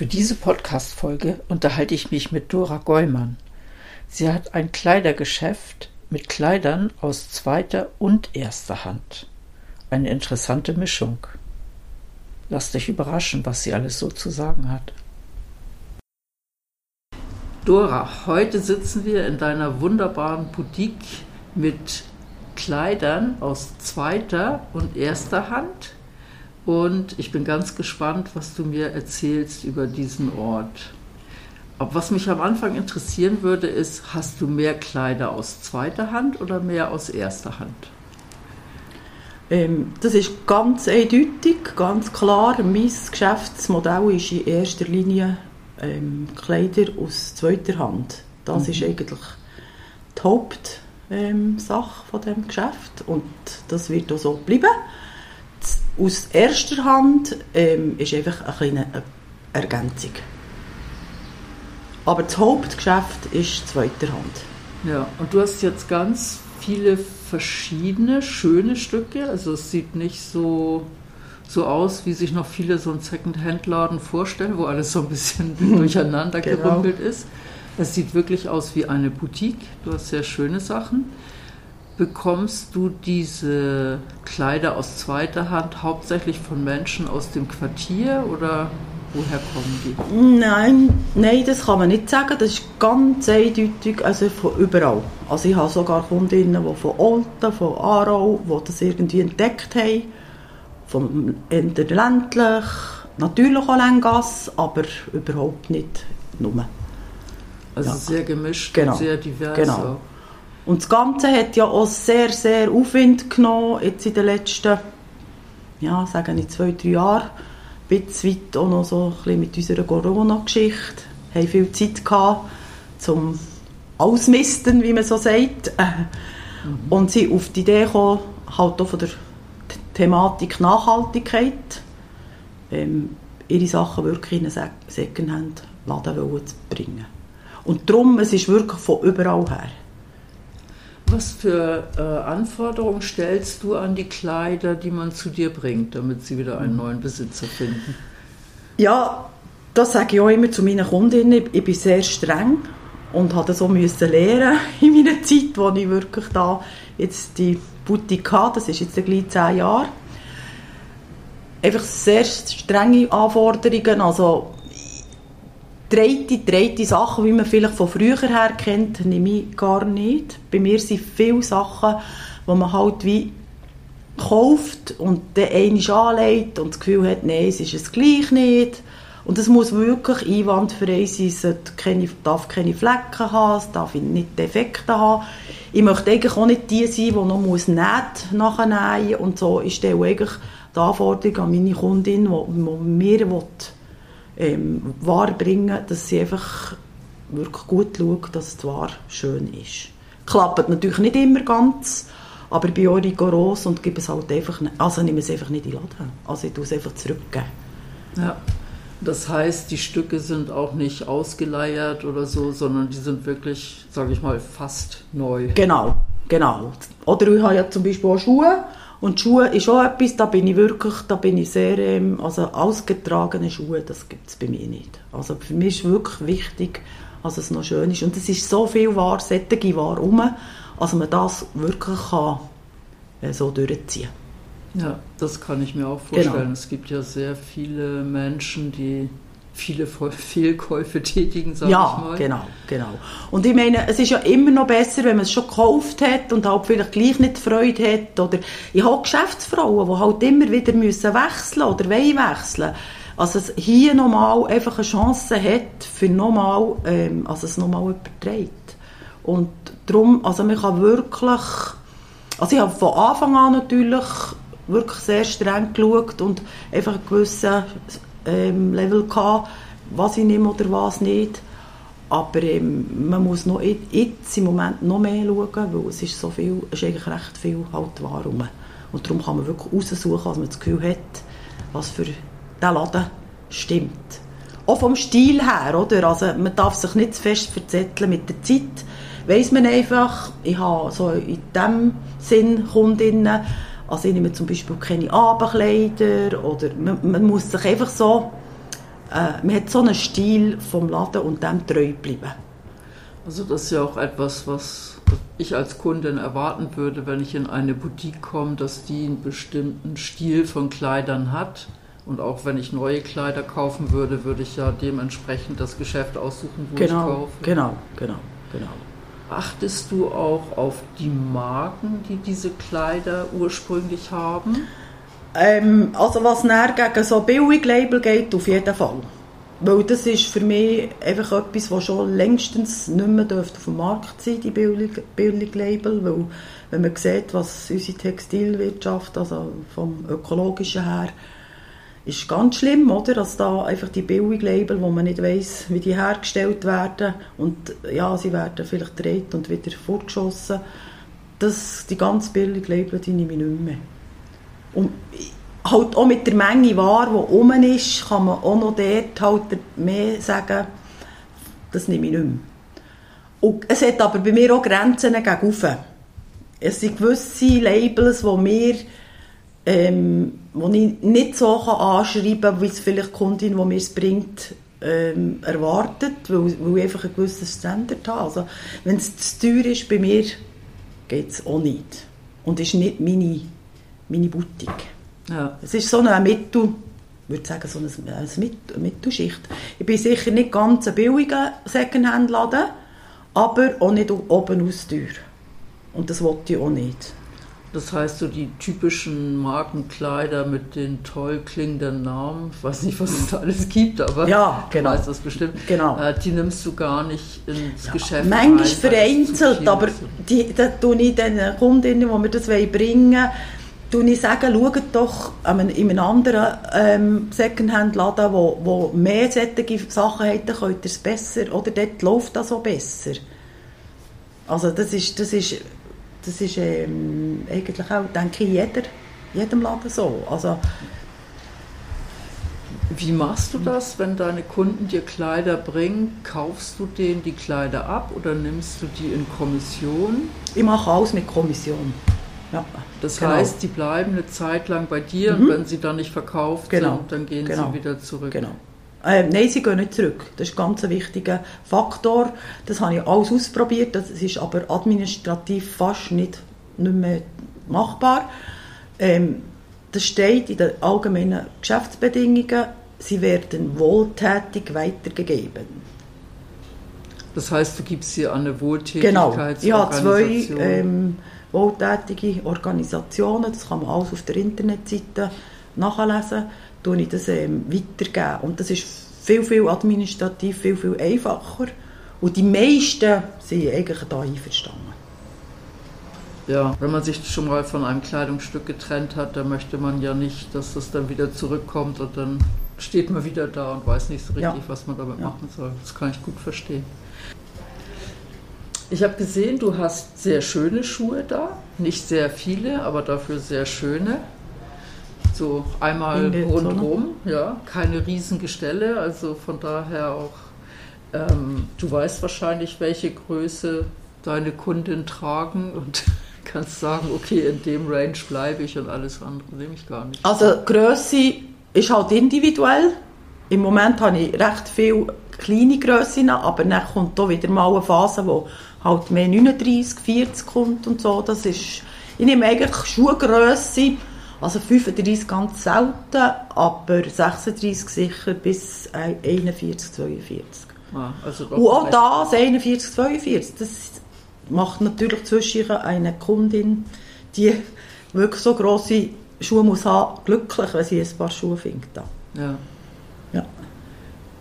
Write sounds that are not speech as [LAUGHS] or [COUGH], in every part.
Für diese Podcast-Folge unterhalte ich mich mit Dora Gollmann. Sie hat ein Kleidergeschäft mit Kleidern aus zweiter und erster Hand. Eine interessante Mischung. Lass dich überraschen, was sie alles so zu sagen hat. Dora, heute sitzen wir in deiner wunderbaren Boutique mit Kleidern aus zweiter und erster Hand und ich bin ganz gespannt, was du mir erzählst über diesen Ort. Aber was mich am Anfang interessieren würde, ist, hast du mehr Kleider aus zweiter Hand oder mehr aus erster Hand? Ähm, das ist ganz eindeutig, ganz klar. Mein Geschäftsmodell ist in erster Linie ähm, Kleider aus zweiter Hand. Das mhm. ist eigentlich die Hauptsache ähm, von dem Geschäft und das wird auch so bleiben aus erster Hand ähm, ist einfach eine kleine Ergänzung. Aber das Hauptgeschäft ist zweiter Hand. Ja, und du hast jetzt ganz viele verschiedene schöne Stücke. Also es sieht nicht so, so aus, wie sich noch viele so einen Second-Hand-Laden vorstellen, wo alles so ein bisschen [LAUGHS] durcheinander genau. gerumpelt ist. Es sieht wirklich aus wie eine Boutique. Du hast sehr schöne Sachen bekommst du diese Kleider aus zweiter Hand hauptsächlich von Menschen aus dem Quartier oder woher kommen die? Nein, nein, das kann man nicht sagen. Das ist ganz eindeutig also von überall. Also ich habe sogar Kundinnen, die von Olten, von Aarau, die das irgendwie entdeckt haben, von ländlich, natürlich auch Lengasse, aber überhaupt nicht nur. Also ja. sehr gemischt genau. und sehr divers. Genau. Auch. Und das Ganze hat ja auch sehr, sehr Aufwind genommen, jetzt in den letzten, ja, sagen ich zwei, drei Jahren. Ein bisschen weit auch noch so ein bisschen mit unserer Corona-Geschichte. Wir hatten viel Zeit gehabt, zum Ausmisten, wie man so sagt. Mhm. Und sind auf die Idee gekommen, halt auch von der Thematik Nachhaltigkeit, ähm, ihre Sachen wirklich in einen Secondhand-Laden zu bringen. Und darum, es ist wirklich von überall her. Was für äh, Anforderungen stellst du an die Kleider, die man zu dir bringt, damit sie wieder einen neuen Besitzer finden? Ja, das sage ich auch immer zu meinen Kundinnen. Ich bin sehr streng und habe das auch müssen lernen [LAUGHS] in meiner Zeit, wo ich wirklich da jetzt die Boutique hatte. Das ist jetzt gleich zehn Jahre. Einfach sehr strenge Anforderungen. Also dreite, dreite Sachen, wie man vielleicht von früher her kennt, nehme ich gar nicht. Bei mir sind viele Sachen, die man halt wie kauft und dann einmal anlegt und das Gefühl hat, nein, es ist es gleich nicht. Und es muss wirklich einwandfrei sein, es keine, darf keine Flecken haben, es darf nicht Defekte haben. Ich möchte eigentlich auch nicht die sein, die noch muss Nähte nachnähen und so. Ich stelle eigentlich die Anforderung an meine Kundin, die, die mir will, ähm, Ware bringen, dass sie einfach wirklich gut schaut, dass die Ware schön ist. Klappt natürlich nicht immer ganz, aber ich bin auch rigoros und gebe es halt einfach, also nehme es einfach nicht in den Laden. Also ich tue es einfach zurückgeben. Ja. Das heißt, die Stücke sind auch nicht ausgeleiert oder so, sondern die sind wirklich, sage ich mal, fast neu. Genau, genau. Oder ich habe ja zum Beispiel auch Schuhe und Schuhe ist auch etwas, da bin ich wirklich, da bin ich sehr, ähm, also ausgetragene Schuhe, das gibt es bei mir nicht. Also für mich ist wirklich wichtig, dass es noch schön ist. Und es ist so viel Ware, sättige Ware rum, also man das wirklich kann äh, so durchziehen Ja, das kann ich mir auch vorstellen. Genau. Es gibt ja sehr viele Menschen, die viele Fehlkäufe tätigen, sage ja, ich mal. genau, genau. Und ich meine, es ist ja immer noch besser, wenn man es schon gekauft hat und halt vielleicht gleich nicht Freude hat. Oder ich habe Geschäftsfrauen, die halt immer wieder müssen wechseln oder wollen wechseln. Also es hier nochmal einfach eine Chance hat, für nochmal, ähm, also es nochmal überträgt. Und darum, also man kann wirklich, also ich habe von Anfang an natürlich wirklich sehr streng geschaut und einfach einen gewissen ähm, Level gehabt, was ich nehme oder was nicht. Aber ähm, man muss noch jetzt im Moment noch mehr schauen, weil es ist so viel, es ist eigentlich recht viel halt wahr rum. Und darum kann man wirklich raussuchen, was man das Gefühl hat, was für diesen Laden stimmt. Auch vom Stil her, oder? Also man darf sich nicht zu fest verzetteln mit der Zeit. Weiss man einfach, ich habe so in diesem Sinn Kundinnen, also ich nehme zum Beispiel keine Abendkleider oder man, man muss sich einfach so äh, man hat so einen Stil vom Laden und dem treu bleiben. Also das ist ja auch etwas, was ich als Kundin erwarten würde, wenn ich in eine Boutique komme, dass die einen bestimmten Stil von Kleidern hat. Und auch wenn ich neue Kleider kaufen würde, würde ich ja dementsprechend das Geschäft aussuchen, wo genau, ich kaufe. Genau, genau, genau. Achtest du auch auf die Marken, die diese Kleider ursprünglich haben? Ähm, also was näher gegen so Billig-Label geht, auf jeden Fall. Weil das ist für mich einfach etwas, was schon längstens nicht mehr auf dem Markt sein die Billig-Label. Weil wenn man sieht, was unsere Textilwirtschaft, also vom ökologischen her, ist ganz schlimm, oder? Dass da einfach die Billig-Label, wo man nicht weiß, wie die hergestellt werden und ja, sie werden vielleicht gedreht und wieder fortgeschossen. Das, die ganz Billig-Label, die nehme ich nicht mehr. Und halt auch mit der Menge Ware, die rum ist, kann man auch noch dort halt mehr sagen, das nehme ich nicht mehr. Und es hat aber bei mir auch Grenzen gegen Es sind gewisse Labels, die mir ähm, wo ich nicht so kann anschreiben kann, wie es vielleicht die Kundin, die mir es bringt, ähm, erwartet, weil, weil ich einfach einen gewissen Standard habe. Also, wenn es zu teuer ist, bei mir geht es auch nicht. Und ist nicht meine meine Boutique. Ja. Es ist so eine Mittel, ich würde sagen, so eine, eine Mittelschicht. Ich bin sicher nicht ganz ein billiger Secondhand-Laden, aber auch nicht oben aus teuer. Und das wollte ich auch nicht. Das heißt, so die typischen Markenkleider mit den toll klingenden Namen, ich weiß nicht, was es da alles gibt, aber ja, genau. du weißt das bestimmt, genau. Äh, die nimmst du gar nicht ins ja, Geschäft Manchmal rein, vereinzelt, aber die, da tue ich den Kundinnen, die mir das bringen wollen, tue ich sagen, schaut doch in einem anderen ähm, Secondhand-Laden, wo, wo mehr solche Sachen dann könnt ihr es besser, oder dort läuft das auch besser. Also das ist, das ist, das ist ähm, eigentlich auch, denke ich, jeder, jedem Laden so. Also, wie machst du das, wenn deine Kunden dir Kleider bringen? Kaufst du denen die Kleider ab oder nimmst du die in Kommission? Ich mache alles mit Kommission. Ja, das genau. heißt, die bleiben eine Zeit lang bei dir mhm. und wenn sie dann nicht verkauft genau. sind, dann gehen genau. sie wieder zurück. Genau. Äh, nein, sie gehen nicht zurück. Das ist ein ganz wichtiger Faktor. Das habe ich alles ausprobiert. Das ist aber administrativ fast nicht, nicht mehr machbar. Ähm, das steht in den allgemeinen Geschäftsbedingungen. Sie werden wohltätig weitergegeben. Das heißt, du gibst an eine Wohltätigkeitsorganisation? Genau. Ja, zwei ähm, wohltätige Organisationen, das kann man alles auf der Internetseite nachlesen, tue ich das ähm, weitergeben. Und das ist viel, viel administrativ, viel, viel einfacher. Und die meisten sind eigentlich da einverstanden. Ja, wenn man sich schon mal von einem Kleidungsstück getrennt hat, dann möchte man ja nicht, dass das dann wieder zurückkommt und dann steht man wieder da und weiß nicht so richtig, ja. was man damit ja. machen soll. Das kann ich gut verstehen. Ich habe gesehen, du hast sehr schöne Schuhe da. Nicht sehr viele, aber dafür sehr schöne. So einmal rundherum, ja, keine Riesengestelle, also von daher auch, ähm, du weißt wahrscheinlich, welche Größe deine Kunden tragen und [LAUGHS] kannst sagen, okay, in dem Range bleibe ich und alles andere nehme ich gar nicht. Also Größe ist halt individuell. Im Moment habe ich recht viele kleine Grössen, aber dann kommt da wieder mal eine Phase, wo halt mehr 39, 40 kommt und so. Das ist, ich nehme eigentlich Schuhgrösse, also 35 ganz selten, aber 36 sicher bis 41, 42. Ah, also und auch das, 41, 42, das macht natürlich zwischen eine Kundin, die wirklich so grosse Schuhe muss haben, glücklich, wenn sie ein paar Schuhe findet. Ja. ja.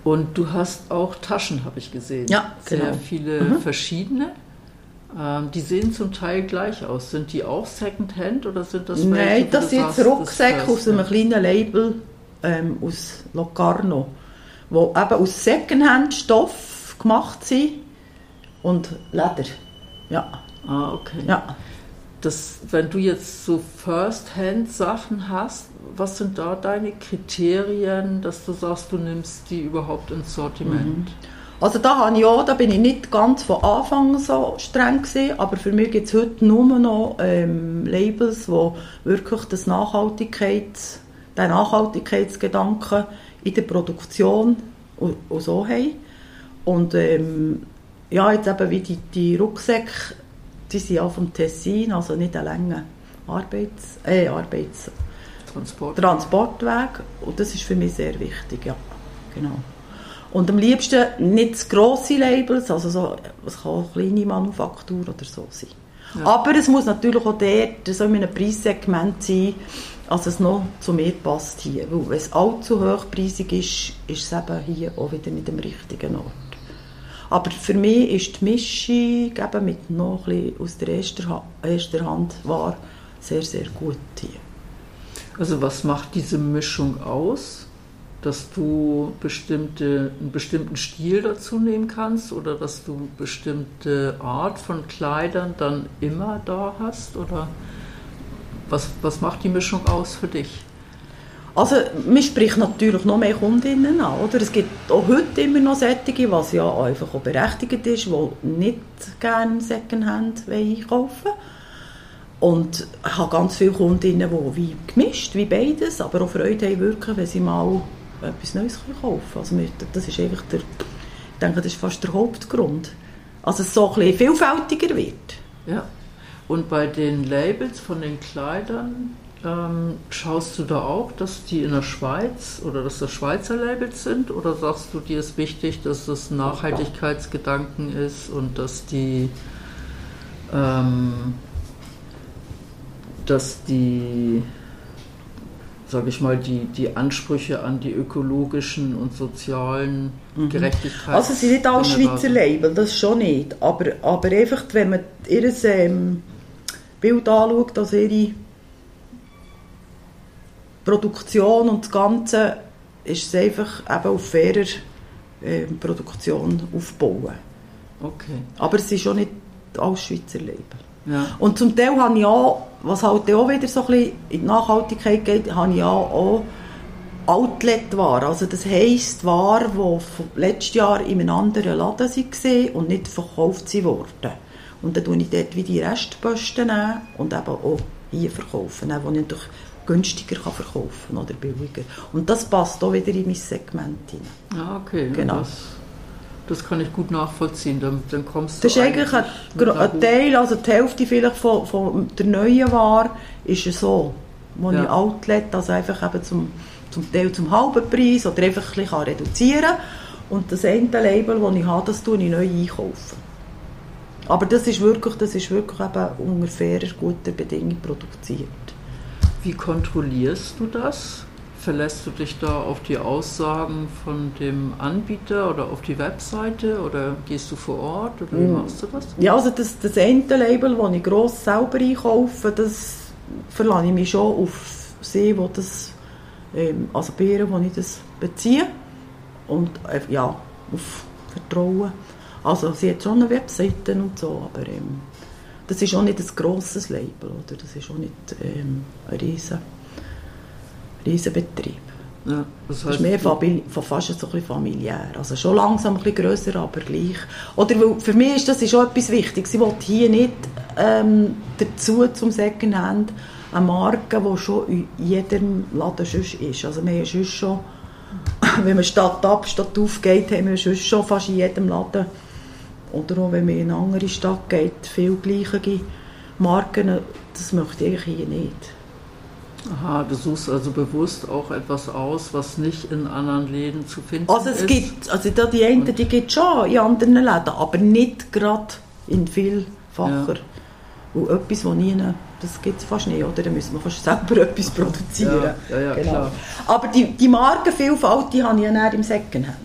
Und du hast auch Taschen, habe ich gesehen. Ja, genau. Sehr viele mhm. verschiedene. Ähm, die sehen zum Teil gleich aus. Sind die auch Secondhand oder sind das welche? Nein, das sind jetzt Rucksäcke aus einem kleinen Label ähm, aus Locarno, die eben aus Secondhand-Stoff gemacht sind und Leder. Ja. Ah, okay. ja. Das, wenn du jetzt so First-Hand-Sachen hast, was sind da deine Kriterien, dass du sagst, du nimmst die überhaupt ins Sortiment? Also da, habe ich auch, da bin ich nicht ganz von Anfang so streng gewesen, aber für mich gibt es heute nur noch ähm, Labels, die wirklich das Nachhaltigkeits, den Nachhaltigkeitsgedanken in der Produktion und, und so haben. Und ähm, ja, jetzt eben wie die, die Rucksäcke, die sind ja vom Tessin, also nicht eine lange Arbeits, äh, Arbeits Transport. Transportweg und das ist für mich sehr wichtig, ja, genau. Und am liebsten nicht grosse Labels, also so, es kann auch eine kleine Manufaktur oder so sein. Ja. Aber es muss natürlich auch dort so in einem Preissegment sein, als es noch zu mir passt hier. Weil wenn es allzu hochpreisig ist, ist es eben hier auch wieder nicht am richtigen Ort. Aber für mich ist die Mischung eben mit noch ein bisschen aus der ersten, Ha- erster Hand war sehr, sehr gut hier. Also was macht diese Mischung aus? Dass du bestimmte, einen bestimmten Stil dazu nehmen kannst oder dass du bestimmte Art von Kleidern dann immer da hast? Oder was, was macht die Mischung aus für dich? Also, man spricht natürlich noch mehr Kundinnen an, oder? Es gibt auch heute immer noch solche, was ja einfach auch berechtigt ist, die nicht gerne Secondhand einkaufen. Und ich habe ganz viele Kundinnen, die wie gemischt, wie beides, aber auch Freude haben wirklich, wenn sie mal etwas Neues kaufen können. Also, das ist einfach der, ich denke, das ist fast der Hauptgrund. Also, es so ein bisschen vielfältiger wird. Ja. Und bei den Labels von den Kleidern ähm, schaust du da auch, dass die in der Schweiz oder dass das Schweizer Labels sind? Oder sagst du, dir ist wichtig, dass das Nachhaltigkeitsgedanken ist und dass die, ähm, dass die, sage ich mal, die, die Ansprüche an die ökologischen und sozialen Gerechtigkeit. Also es sind nicht alle Schweizer? Label, das schon nicht. Aber, aber einfach, wenn man ihr ähm, Bild anschaut, also ihre Produktion und das Ganze, ist es einfach eben auf fairer ähm, Produktion aufbauen. Okay. Aber es ist schon nicht alles Schweizer Label. Ja. Und zum Teil habe ich auch, was halt auch wieder so ein bisschen in die Nachhaltigkeit geht, habe ich auch, auch Outlet-Ware. Also das heisst Ware, die letztes Jahr in einem anderen Laden waren und nicht verkauft wurden. Und dann tue ich dort wie die Restposten und eben auch hier verkaufen, die ich natürlich günstiger kann verkaufen oder billiger. Und das passt auch wieder in mein Segment hinein. Ja, okay. Genau. Das, das kann ich gut nachvollziehen. Dann, dann kommst Das du ist eigentlich ein, ein Teil, also die Hälfte vielleicht von, von der neuen Ware ist es so, wo Ja. ich Outlet, also einfach eben zum, zum Teil zum halben Preis oder einfach ein bisschen reduzieren kann. Und das eine Label, das ich habe, das tue ich neu einkaufen. Aber das ist wirklich, das ist wirklich eben unter fairer, guter Bedingung produziert. Wie kontrollierst du das? Verlässt du dich da auf die Aussagen von dem Anbieter oder auf die Webseite oder gehst du vor Ort oder wie Mm. machst du das? Ja, also das, das eine Label, das ich gross selber einkaufe, das verlasse ich mich schon auf sie, wo das, ähm, also Bieren, wo ich das beziehe. Und äh, ja, auf Vertrauen. Also sie hat schon eine Webseite und so, aber ähm, das ist auch nicht ein grosses Label, oder? Das ist auch nicht ähm, ein riesen, riesen Betrieb. Ja, das heißt, ist mehr du- fabi- fa- fast so ein bisschen familiär. Also schon langsam ein bisschen grösser, aber gleich. Oder weil für mich ist das ist auch etwas Wichtiges. Sie will hier nicht ähm, dazu zum Secondhand eine Marke, die schon in jedem Laden sonst ist. Also wir haben sonst schon, [CLEARS THROAT] wenn man Stadt ab, Stadt auf geht, haben wir sonst schon fast in jedem Laden oder auch wenn man in eine andere Stadt geht, viel gleiche Marken. Das möchte ich hier nicht. Aha, du suchst also bewusst auch etwas aus, was nicht in anderen Läden zu finden Also es ist. gibt, also da die einen, die gibt es schon in anderen Läden, aber nicht gerade in vielfacher. Und etwas, das nie, das gibt es fast nicht, oder? Da müssen wir fast selber [LAUGHS] etwas produzieren. Ja, ja, ja, klar. Aber die, die Markenvielfalt, die habe ich ja im Secondhand.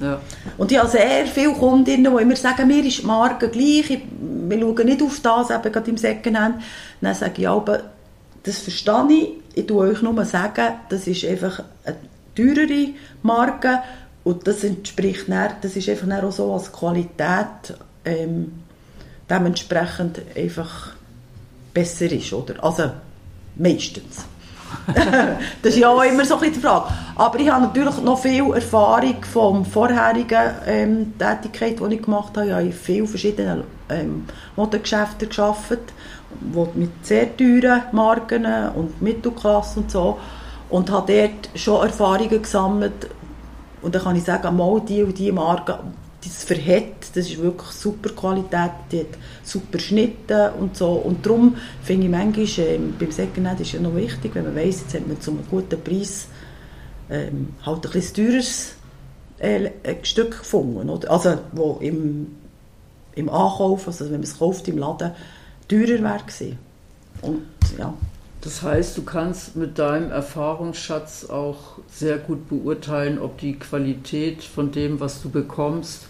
Ja, Und ich habe sehr viele Kundinnen, die immer sagen, mir ist die Marke gleich, ich, wir schauen nicht auf das, eben gerade im Secondhand. Dann sage ich aber, das verstehe ich, ich tue euch nur sagen, das ist einfach eine teurere Marke und das entspricht dann, das ist einfach auch so als Qualität ähm, dementsprechend einfach besser ist, oder? Also meistens. [LAUGHS] das ist ja auch immer so ein die Frage. Aber ich habe natürlich noch viel Erfahrung von vorherigen ähm, Tätigkeit, die ich gemacht habe. Ich habe in vielen verschiedenen ähm, Modegeschäften gearbeitet, mit sehr teuren Marken und Mittelklasse und so. Und habe dort schon Erfahrungen gesammelt. Und dann kann ich sagen, mal die und die Marke, das verhält, das ist wirklich super Qualität, die hat super Schnitte und so. Und darum finde ich manchmal, äh, beim Secondhand ist ja noch wichtig, wenn man weiss, jetzt hat man zu einem guten Preis ähm, halt ein bisschen teures äh, Stück gefunden. Oder? Also, wo im, im Ankauf, also wenn man es kauft im Laden, teurer wäre gewesen. Und ja. Das heißt, du kannst mit deinem Erfahrungsschatz auch sehr gut beurteilen, ob die Qualität von dem, was du bekommst,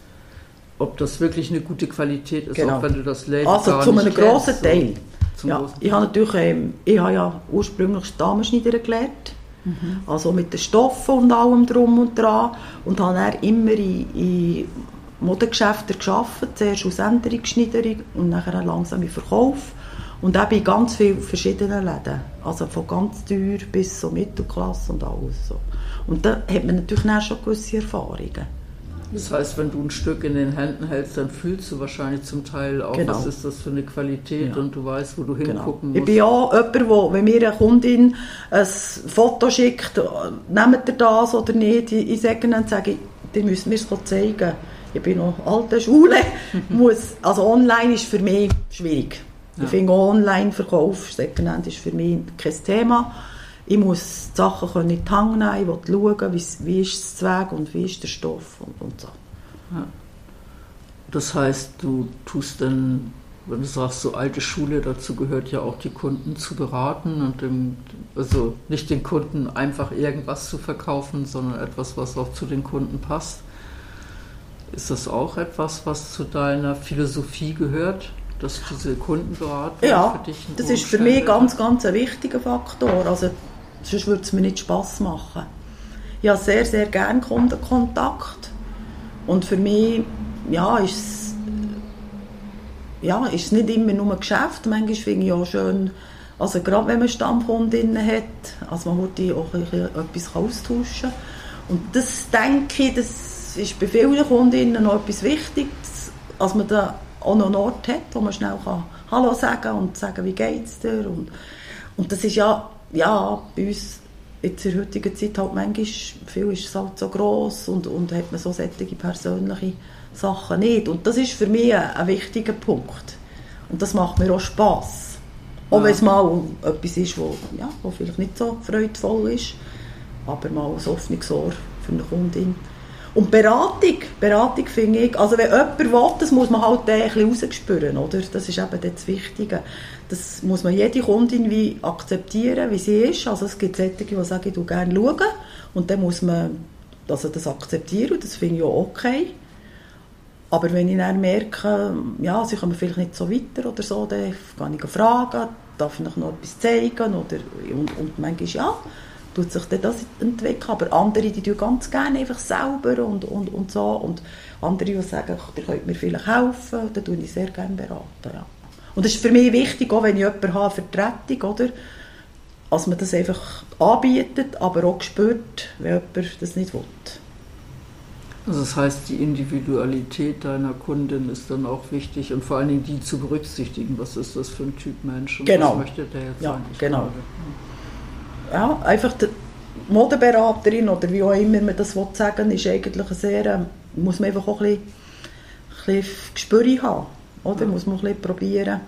ob das wirklich eine gute Qualität ist, genau. auch wenn du das Label Also gar zu nicht einem grossen kennst, Teil. zum Ja, großen ich habe natürlich, ähm, ich habe ja ursprünglich Damenschneider gelernt, also mit den Stoffen und allem drum und dran und habe dann immer in, in Modegeschäften gearbeitet, zuerst als Änderungsschneiderin und nachher langsam im Verkauf und auch bei ganz vielen verschiedenen Läden, also von ganz teuer bis so Mittelklasse und alles so. Und da hat man natürlich dann schon gewisse Erfahrungen. Das heißt, wenn du ein Stück in den Händen hältst, dann fühlst du wahrscheinlich zum Teil auch, Genau. was ist das für eine Qualität Ja. und du weißt, wo du Genau. hingucken Ich musst. bin auch jemand, wo, wenn mir eine Kundin ein Foto schickt, äh, nehmt ihr das oder nicht, ich, ich sage ihnen, sage ich, die müssen mir es zeigen. Ich bin noch alte Schule. [LAUGHS] muss, also online ist für mich schwierig. Ja. Ich finde Online-Verkauf, Secondhand ist für mich kein Thema. Ich muss die Sachen können in die Hand nehmen, ich will schauen, wie, wie ist das Zweig und wie ist der Stoff und, und so. Das heißt, du tust dann, wenn du sagst, so alte Schule, dazu gehört ja auch die Kunden zu beraten und dem, also nicht den Kunden einfach irgendwas zu verkaufen, sondern etwas, was auch zu den Kunden passt. Ist das auch etwas, was zu deiner Philosophie gehört, dass diese Kundenberatung Ja, für dich einen das ist für mich ganz, ganz ein wichtiger Faktor. Also, sonst würde es mir nicht Spass machen. Ich habe sehr, sehr gerne Kundenkontakt. Und für mich, ja, ist es, ja, ist es nicht immer nur ein Geschäft. Manchmal finde ich auch schön, also gerade wenn man Stammkundinnen hat, also man würde auch ein bisschen etwas austauschen Und das denke ich, das ist bei vielen Kundinnen noch etwas Wichtiges, dass man da auch noch einen Ort hat, wo man schnell kann Hallo sagen und sagen, wie geht's dir? Und, und das ist ja, ja, bei uns jetzt in der heutigen Zeit halt manchmal, viel ist es halt so gross und, und hat man so solche persönliche Sachen nicht. Und das ist für mich ein, ein wichtiger Punkt. Und das macht mir auch Spass. Auch Ja. wenn es mal etwas ist, wo, ja, wo vielleicht nicht so freudvoll ist, aber mal ein offenes Ohr für eine Kundin. Und Beratung, Beratung finde ich, also wenn jemand will, das muss man halt ein bisschen oder? Das ist eben das Wichtige. Das muss man jede Kundin wie akzeptieren, wie sie ist. Also es gibt solche, die sagen, ich schaue gerne schauen. Und dann muss man also das akzeptieren und das finde ich auch okay. Aber wenn ich dann merke, ja, sie kommen vielleicht nicht so weiter oder so, dann kann ich fragen, darf ich noch etwas zeigen oder, und, und manchmal ja, tut sich das entwickeln. Aber andere, die tun ganz gerne einfach selber und, und, und so. Und andere, die sagen, ach, ihr könnt mir vielleicht helfen, dann tue ich sehr gerne beraten. Ja. Und das ist für mich wichtig, auch wenn ich jemanden habe, Vertretung, oder? Dass man das einfach anbietet, aber auch spürt, wenn jemand das nicht will. Also das heißt, die Individualität deiner Kundin ist dann auch wichtig und vor allen Dingen die zu berücksichtigen. Was ist das für ein Typ Mensch und Genau. was möchte der jetzt Ja, eigentlich genau. gerade? Ja, einfach die Modeberaterin oder wie auch immer man das will sagen ist eigentlich sehr, ähm, muss man einfach auch ein bisschen, ein bisschen Gespür haben, oder? Ja. Muss man ein bisschen probieren.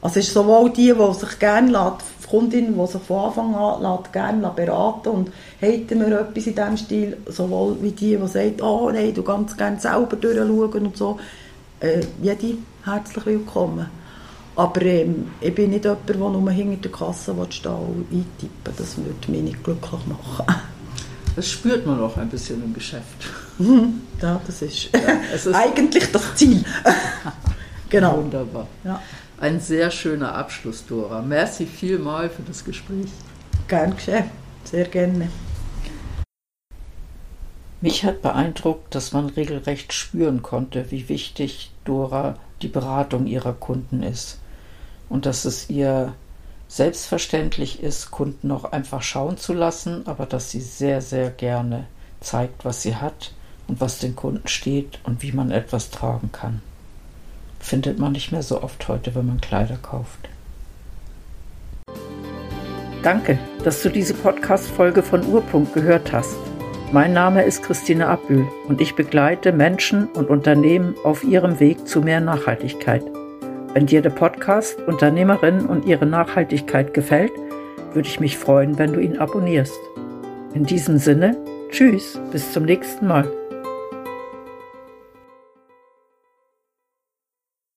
Also es ist sowohl die, die sich gerne lässt, die Kundin, die sich von Anfang an lässt, gerne beraten und hätten wir etwas in diesem Stil, sowohl wie die, die sagt, oh nein, du ganz gerne selber durchschauen und so. Äh, jede herzlich willkommen. Aber ähm, ich bin nicht jemand, der nur hinter der Kasse will stehen und eintippen Das würde mich nicht glücklich machen. [LAUGHS] Das spürt man auch ein bisschen im Geschäft. ja, das ist, es ist [LAUGHS] eigentlich das Ziel. [LAUGHS] genau. wunderbar. Ja, Ein sehr schöner Abschluss, Dora. Merci vielmal für das Gespräch. gern geschehen. Sehr gerne. Mich hat beeindruckt, dass man regelrecht spüren konnte, wie wichtig Dora die Beratung ihrer Kunden ist und dass es ihr selbstverständlich ist, Kunden auch einfach schauen zu lassen, aber dass sie sehr, sehr gerne zeigt, was sie hat und was den Kunden steht und wie man etwas tragen kann. Findet man nicht mehr so oft heute, wenn man Kleider kauft. Danke, dass du diese Podcast-Folge von Urpunkt gehört hast. Mein Name ist Christine Abbühl und ich begleite Menschen und Unternehmen auf ihrem Weg zu mehr Nachhaltigkeit. Wenn dir der Podcast Unternehmerinnen und ihre Nachhaltigkeit gefällt, würde ich mich freuen, wenn du ihn abonnierst. In diesem Sinne, tschüss, bis zum nächsten Mal.